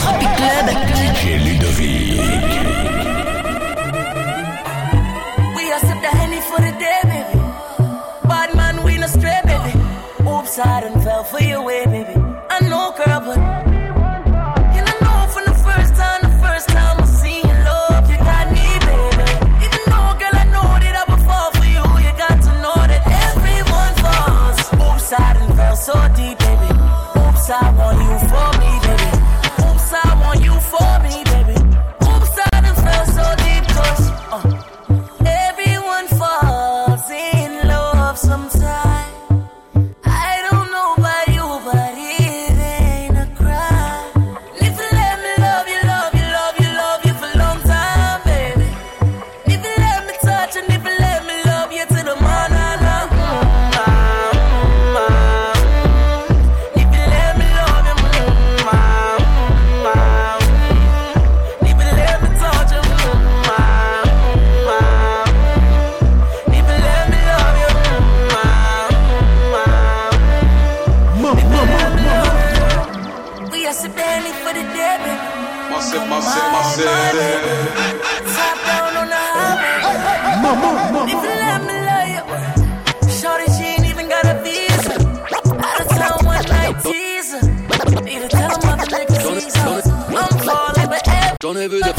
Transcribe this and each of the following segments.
Tropic Club. DJ Ludovic. We are sip the honey for the day, baby. Bad man, we no stray, baby. Oops, I done fell for your way, baby. J'en ai vu des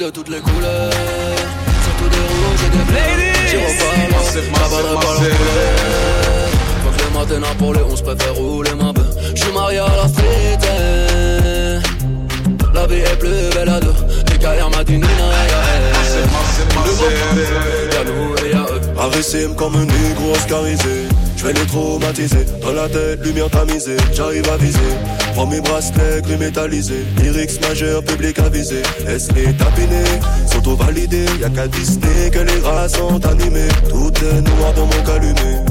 de toutes les couleurs. Surtout des rouges et des bleus. J'y pas Faut que pour les 11 préfère rouler ma bœuf. J'suis marié à la street. La vie est plus belle à deux. Les carrières m'a dit Nina. Y'a nous et y'a eux. Agressime comme un négro oscarisé Je vais les traumatiser. Dans la tête, lumière tamisée. J'arrive à viser. Prends mes bracelets gris métallisés. Lyrics majeurs, public avisé. SE tapiné, s'auto-validé Y'a qu'à Disney que les rats sont animés. Tout est noir dans mon calumet.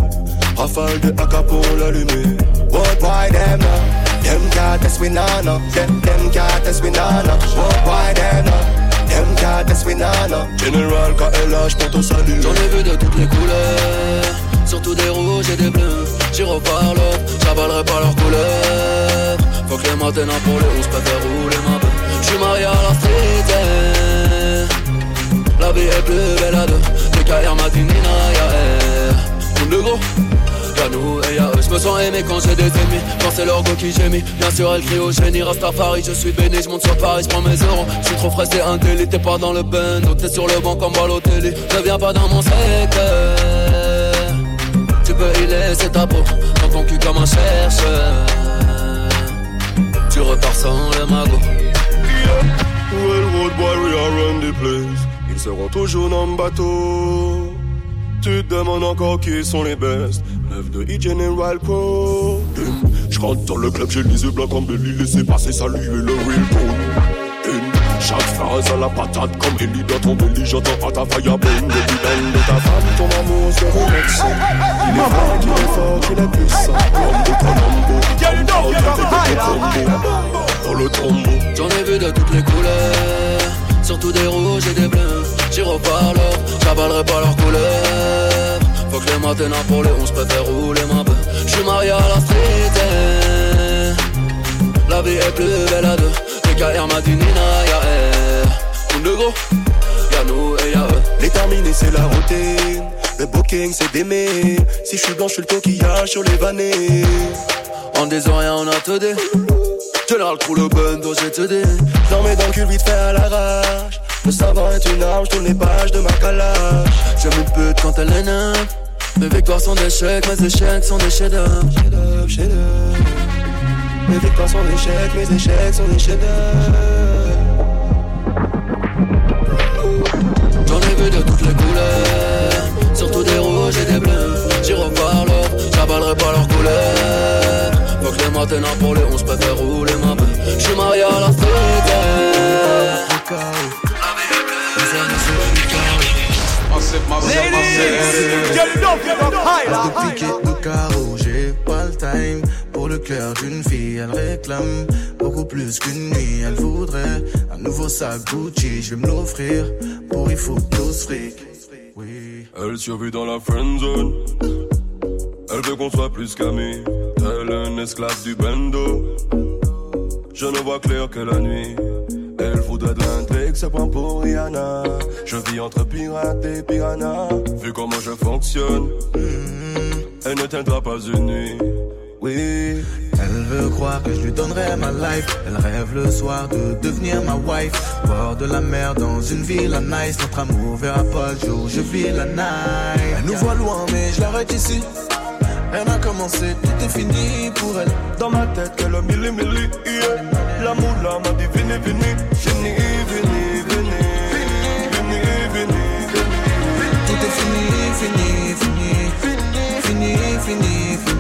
Rafale de AK pour l'allumer. What why them now? Them can't test we nah no. Them them test we. What why them now? Them can't test we nah no. General KLH pour ton salut J'en ai vu de toutes les couleurs Surtout des rouges et des bleus. J'y reparle, j'avalerai pas leur couleur. Faut que les matins pour les 11 préfère rouler ma bœuf J'suis marié à la street eh. La vie est plus belle à deux. Les carrières m'a dit Nina, y'a Monde de gros Y'a nous et y'a eux, je me sens aimé quand j'ai des ennemis. Quand c'est leur go qui gémit. Bien sûr elle crie au génie. Rastafari je suis béni. Je monte sur Paris, je prends mes euros. Je suis trop frais c'est un délit. T'es pas dans le bando T'es sur le banc comme Balotelli Ne viens pas dans mon secteur Y laisser ta peau Dans ton cul comme un chercheur Tu repars sans le magot Railroad boy, we are run the place? Ils seront toujours dans le bateau. Tu te demandes encore qui sont les best. Neuf de E-General Pro. Je rentre dans le club, j'ai les yeux blancs comme Belly. Laissez passer, saluer le real. Chaque phrase à la patate comme Ellie dans ton belly. J'entends à ta faille à bombe. Le bidon de ta femme, ton amour se relaxe. Il est fort, il est fort, il est puissant. Colombo, Colombo. Girl, you know you're the highlight. Dans le tombeau. J'en ai vu de toutes les couleurs Surtout des rouges et des bleus J'y reparle, j'avalerai pas leur couleur Faut que les matins pour les 11 préfère rouler ma bœuf J'suis marié à la street. La vie est plus belle à deux Les carrières m'a dit Nina, y'a elle Monde de gros, y'a nous et y'a eux Les terminés, c'est la routine. Le booking, c'est d'aimer. Si je suis blanc, je suis le coquillage sur les vannées. En disant rien on a te dit Général pour le bando j'ai te dit J'en mets dans le cul vite fait à l'arrache. Le savant est une arme, je tourne les pages de ma calage. J'aime une pute quand elle est neuve Mes victoires sont des chèques, mes échecs sont des chefs-d'œuvre Chef-d'œuvre, chef-d'œuvre. Mes victoires sont échecs, mes échecs sont des chefs J'en ai vu de toutes les couleurs, surtout des rouges et des bleus. J'y reparle, j'avalerai pas leur couleur. Faut que les matins pour les 11 préfèrent rouler ma bœuf. J'suis marié à la fête. Ladies cœur d'une fille, elle réclame Beaucoup plus qu'une nuit, elle voudrait Un nouveau sac Gucci, je vais me l'offrir. Pour il faut plus fric Oui. Elle survit dans la friend zone. Elle veut qu'on soit plus qu'amis. Elle est un esclave du bando. Je ne vois clair que la nuit. Elle voudrait de l'intrigue, c'est point pour Rihanna. Je vis entre pirates et piranha. Vu comment je fonctionne, mm, elle ne tiendra pas une nuit. Oui. Elle veut croire que je lui donnerai ma life. Elle rêve le soir de devenir ma wife. Bord de la mer dans une ville à nice. Notre amour verra pas le jour, je vis la night. Elle nous voit loin, mais je l'arrête ici. Elle a commencé, tout est fini pour elle. Dans ma tête, qu'elle a mille et mille, yeah. L'amour là m'a dit, venez. Venez, venez, venez. Tout est fini, fini, fini. Fini, fini, fini.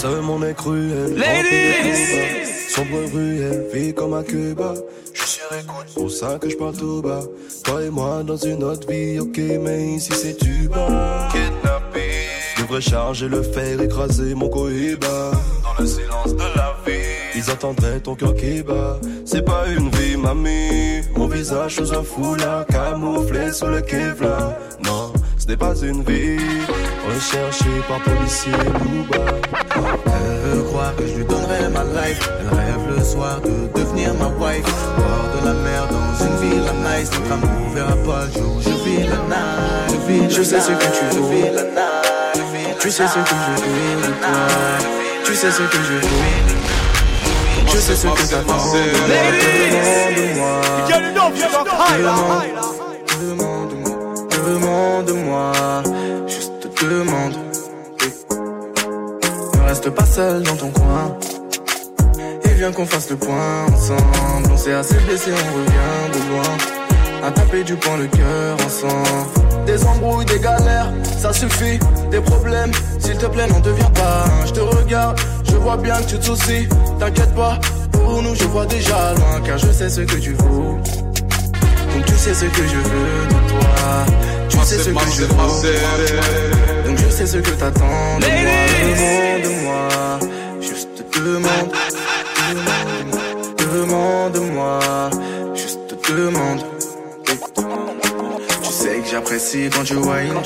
Seul mon est cruel. Ladies! Sombre ruelle, vie comme à Cuba. Je suis sur écoute, pour ça que je parle tout bas. Toi et moi dans une autre vie, ok, mais ici c'est tu bas. Kidnappé. Je devrais charger le fer, écraser mon cohiba. Dans le silence de la vie, ils entendraient ton cœur qui bat. C'est pas une vie, mamie. Mon visage sous un foulard, camouflé sous le Kevlar. Non, ce n'est pas une vie. Recherché par policier Booba. Elle veut croire que je lui donnerai ma life. Elle rêve le soir de devenir ma wife. Bord de la mer dans une ville à nice. Notre amour verra pas le jour. Je vis la night. Je vis la Je sais ce que tu veux. Je vis la night. Tu sais ce que je veux. Tu sais ce que je veux. Je sais ce que t'attends. Demande-moi. Demande-moi. Demande-moi. Juste demande. Ne reste pas seul dans ton coin. Et viens qu'on fasse le point ensemble. On s'est assez blessé, on revient de loin. À taper du poing le cœur ensemble. Des embrouilles, des galères, ça suffit. Des problèmes, s'il te plaît, n'en deviens pas un. Je te regarde, je vois bien que tu te soucies. T'inquiète pas, pour nous, je vois déjà loin. Car je sais ce que tu vaux. Donc tu sais ce que je veux de toi. Tu sais ce que je veux. Ce que t'attends de moi. Demande-moi. Juste demande. Demande-moi. Juste demande. Tu sais que j'apprécie quand tu whine.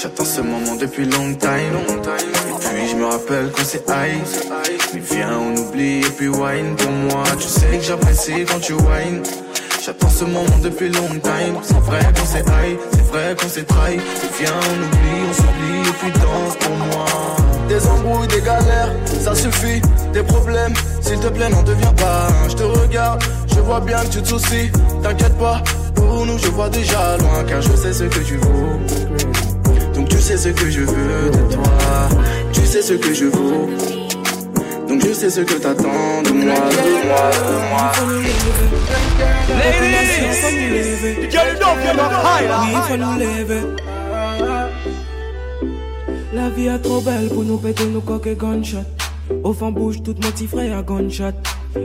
J'attends ce moment depuis long time. Et puis je me rappelle qu'on s'est high. Mais viens, on oublie et puis wine pour moi. Tu sais que j'apprécie quand tu whine. J'attends ce moment depuis long time. C'est vrai qu'on s'est c'est vrai qu'on s'est trahi. Viens, on oublie, on s'oublie et puis danse pour moi. Des embrouilles, des galères, ça suffit. Des problèmes, s'il te plaît, n'en deviens pas. Je te regarde, je vois bien que tu te soucies. T'inquiète pas, pour nous, je vois déjà loin. Car je sais ce que tu vaux. Donc tu sais ce que je veux de toi. Tu sais ce que je vaux. Sais ce que t'attends de moi, de moi, de moi. Ladies! Get up higher. Oui, faut nous. La vie est trop belle pour nous péter nos coques et gunshot. Au fond bouge toute mon petit frère à gunshot.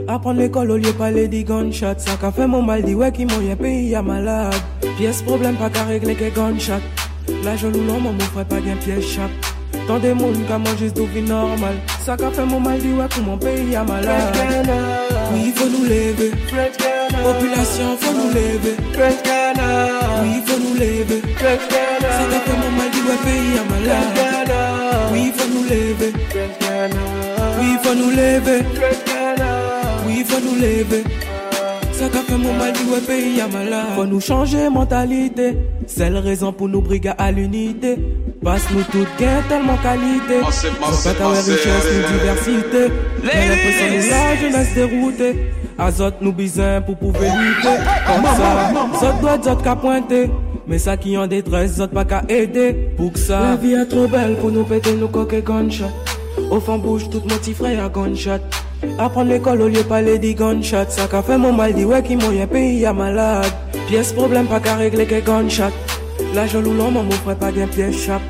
Apprendre l'école au lieu parler des gunshots. Ça qu'a fait mon mal dit ouais qui m'ont pays à malade. Pièce problème pas qu'à régler que gunshot. La jolie non mon frère pas bien pièce chape. Tant des monde qu'à moi juste vie normal. Ça qu'a fait mon mal pour mon pays à malade. Oui, il faut nous lever. Population, faut nous lever. Oui, il faut nous lever. Ça qu'a fait mon mal dit ouais pays à malade. Oui, il faut nous lever. Oui, il faut nous lever. Oui, il faut nous lever. Ça qu'a fait mon mal dit ouais pays à malade. Faut nous changer mentalité. C'est la raison pour nous briguer à l'unité. Passe nous toutes gain tellement qualité. Massive, pas massive. richesse nous diversité. J'ai l'impression nous la jeunesse déroutée. Azot nous besoin pour pouvoir lutter. Comme ça, zot doit zot qu'à pointer. Mais ça qui en détresse, zot pas qu'à aider. Pour que ça, la vie est trop belle pour nous péter nos coques et gunshot. Au fond bouge tout mon petit frère à gunshot. Apprendre l'école au lieu parler des gunshots. Ça qu'a fait mon mal dit ouais qui m'ont un pays à malade. Pièce problème pas qu'à régler que gunshot. La jolie l'homme mon frère pas bien pièce chape.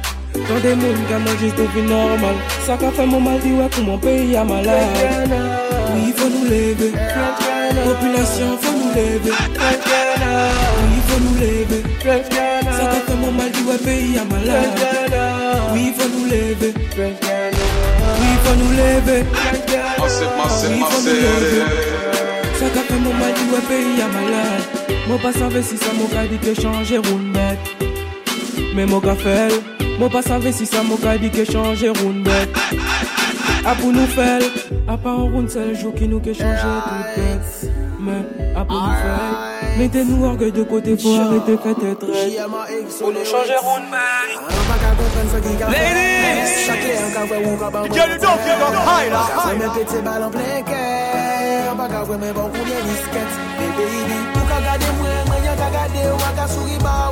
Tant des monde qui a mangé tout vie normal. Ça qu'a fait mon mal dit ouais pour mon pays à malade. Oui, il faut nous lever. Population, faut nous lever. Oui, il faut nous lever. Ça qu'a fait mon mal ouais pays à malade. Oui, il faut nous lever. Oui, il faut nous lever. Massive, massive, Oui, il faut nous lever. massive. Ça qu'a fait mon mal dit ouais pays à malade. Moi pas savais si ça m'a dit que changer round bête. Mais mon gars fait, Mwen pa save si sa mwen ka di ke chanje roun bet A pou nou fel, a pa an roun sel jou ki nou ke chanje tout bet Men, a pou nou fel, mette nou orge de kote pou arete fete tret Pou nou chanje roun bet Ladies, you don't get on high la Mwen mwen pete bal an plen kèr, mwen ka vwe mwen bon koumye disket Mwen baby, pou ka gade mwen, mwen yon ka gade, waka suri ba.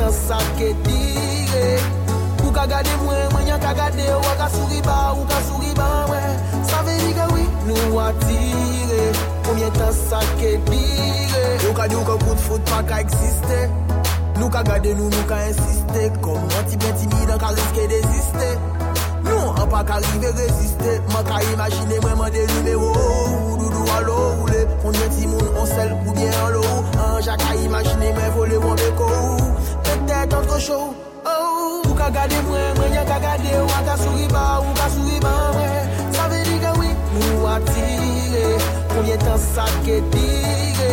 nan sa ke dire. Ou ka gade mwen, mwen yon ka gade Ou a ka souri ba, ou ka souri ba mwen. Sa ve di ka oui, nou atire Koumyen tan sa ke dire Ou ka di ou ka kout fout pa ka eksiste Nou ka gade nou, nou ka insiste Kom an ti ben timide, ka riske desiste Nou an pa ka rive reziste Man ka imagine mwen man derive Ou oh, oh, oh, doudou alo ou le Koumyen ti moun, on sel ou di chou oh, Ou ka gade mwen, mwen yon ka gade Ou an ka souri ba, ou ka souri ba mwen. Sa ve di ka wik nou atire Konye tan sa ke dire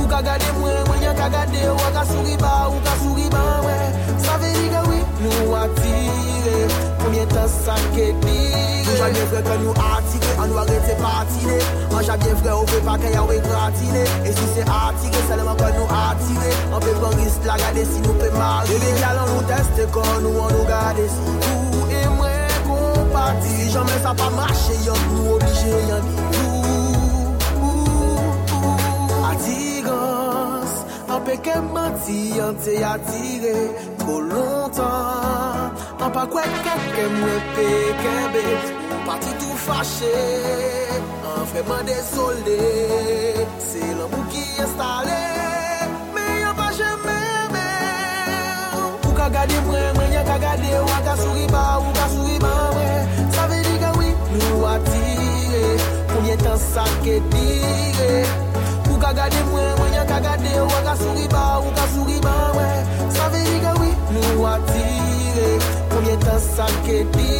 Ou ka gade mwen, mwen yon ka gade Ou ka souri ba, ou ka souri ba mwen. Sa ve di ka wik nou atire Konye tan sa ke dire Nou janye fwe ke nou atire nou arete patine. An chakye fre ou pe pa kaya ou e gratine. E si se atire, seleman kon nou atire. An pe pon risk la gade si nou pe marire E de jalan nou teste kon nou an nou gade si Ou e mwen kon pati Jamen sa pa mache yon nou oblige yon Ou, ou, ou Atirans An pe ke manti yon te atire. Tro lontan An pa kwe keke mwen pe kebe pati tou fache, an vreman desole, se l'amou ki estale, me yon pa jeme me. Ou ka gade mwen, mwen yon ka gade, ou a ka suri ba, ou ka suri ba mwen, sa ve di ka oui nou atire, koumyen tan sa ke dire. Ou ka gade mwen, mwen yon ka gade, ou a ka suri ba, ou ka suri ba mwen, sa ve di ka oui nou atire, koumyen tan sa ke dire.